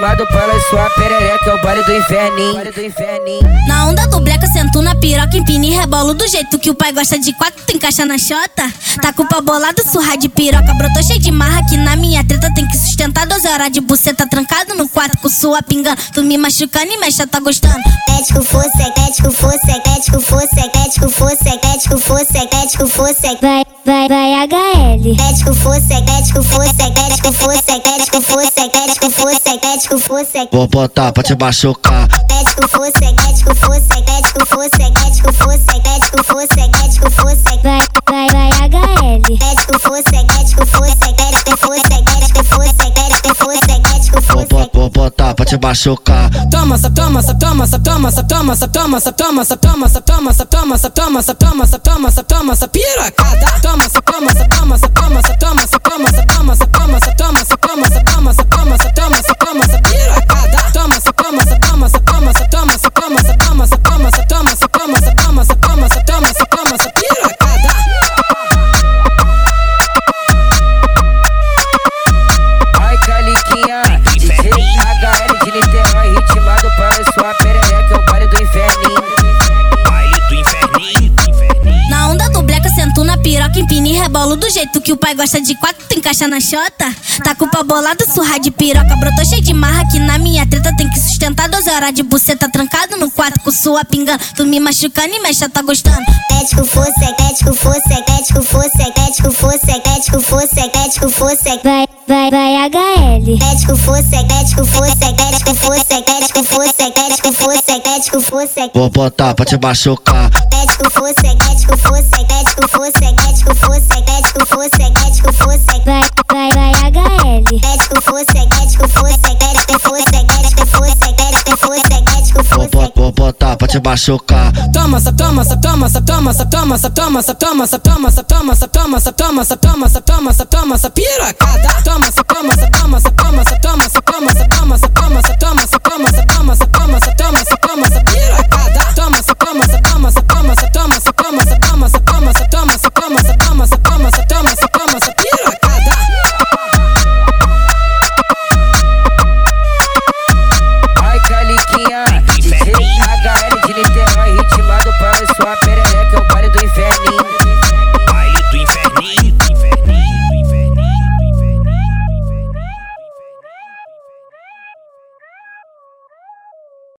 ritmado pela sua perereca, é o baile do inferninho. Na onda do bleca, sento na piroca, empina e rebolo do jeito que o pai gosta de quatro, tu encaixa na xota. Tá com o pau bolado, surra de piroca, brotou cheio de marra que na minha treta tem que sustentar 12 horas de buceta trancado no quarto com sua pingando. Tu me machucando e mexa, tá gostando. Ético fosse, ético fosse, ético fosse, ético fosse, ético fosse, ético fosse. Vai, vai, vai, HL. Ético fosse, ético fosse, ético fosse, ético fosse, ético fosse, ético fosse. Vou botar pra te machucar. Ético fosse, ético fosse, ético fosse, ético fosse, ético fosse, ético fosse. Vai, vai, vai, HL. Ético fosse, ético fosse, ético fosse, ético fosse, ético fosse, ético Vou, fosse. bo- vou botar pra te machucar. Toma, sa, toma, sa, toma, sa, toma, sa, toma, sa, toma, sa, toma, sa, toma, sa, toma, sa, toma, sa, toma, sa, toma, sa, toma, sa, toma, sa, piracada. Toma, sa, toma, sa, toma, sa, toma, sa, e rebolo do jeito que o pai gosta de quatro, tu encaixa na xota. Tá com o pau bolado, surra de piroca, brotou cheio de marra que na minha treta tem que sustentar 12 horas de buceta trancado no quarto com sua pingando. Tu me machucando e mexa, tá gostando. Ético fosse, ético fosse, ético fosse, ético fosse, ético fosse, ético fosse. Vai, vai, vai, HL. Ético fosse, ético fosse, ético fosse, ético fosse, ético fosse, ético fosse. Vou botar pra te machucar. Ético fosse, ético fosse, ético fosse, ético fosse, ético fosse, ético fosse. Vai, vai, vai, HL. Ético fosse, ético fosse, ético fosse, ético fosse, ético fosse, ético Vou, fosse. bo- vou botar pra te machucar. Toma, sa, toma, sa, toma, sa, toma, sa, toma, sa, toma, sa, toma, sa, toma, sa, toma, sa, toma, sa, toma, sa, toma, sa, toma, sa, toma, sa, piracada. Toma, sa, toma,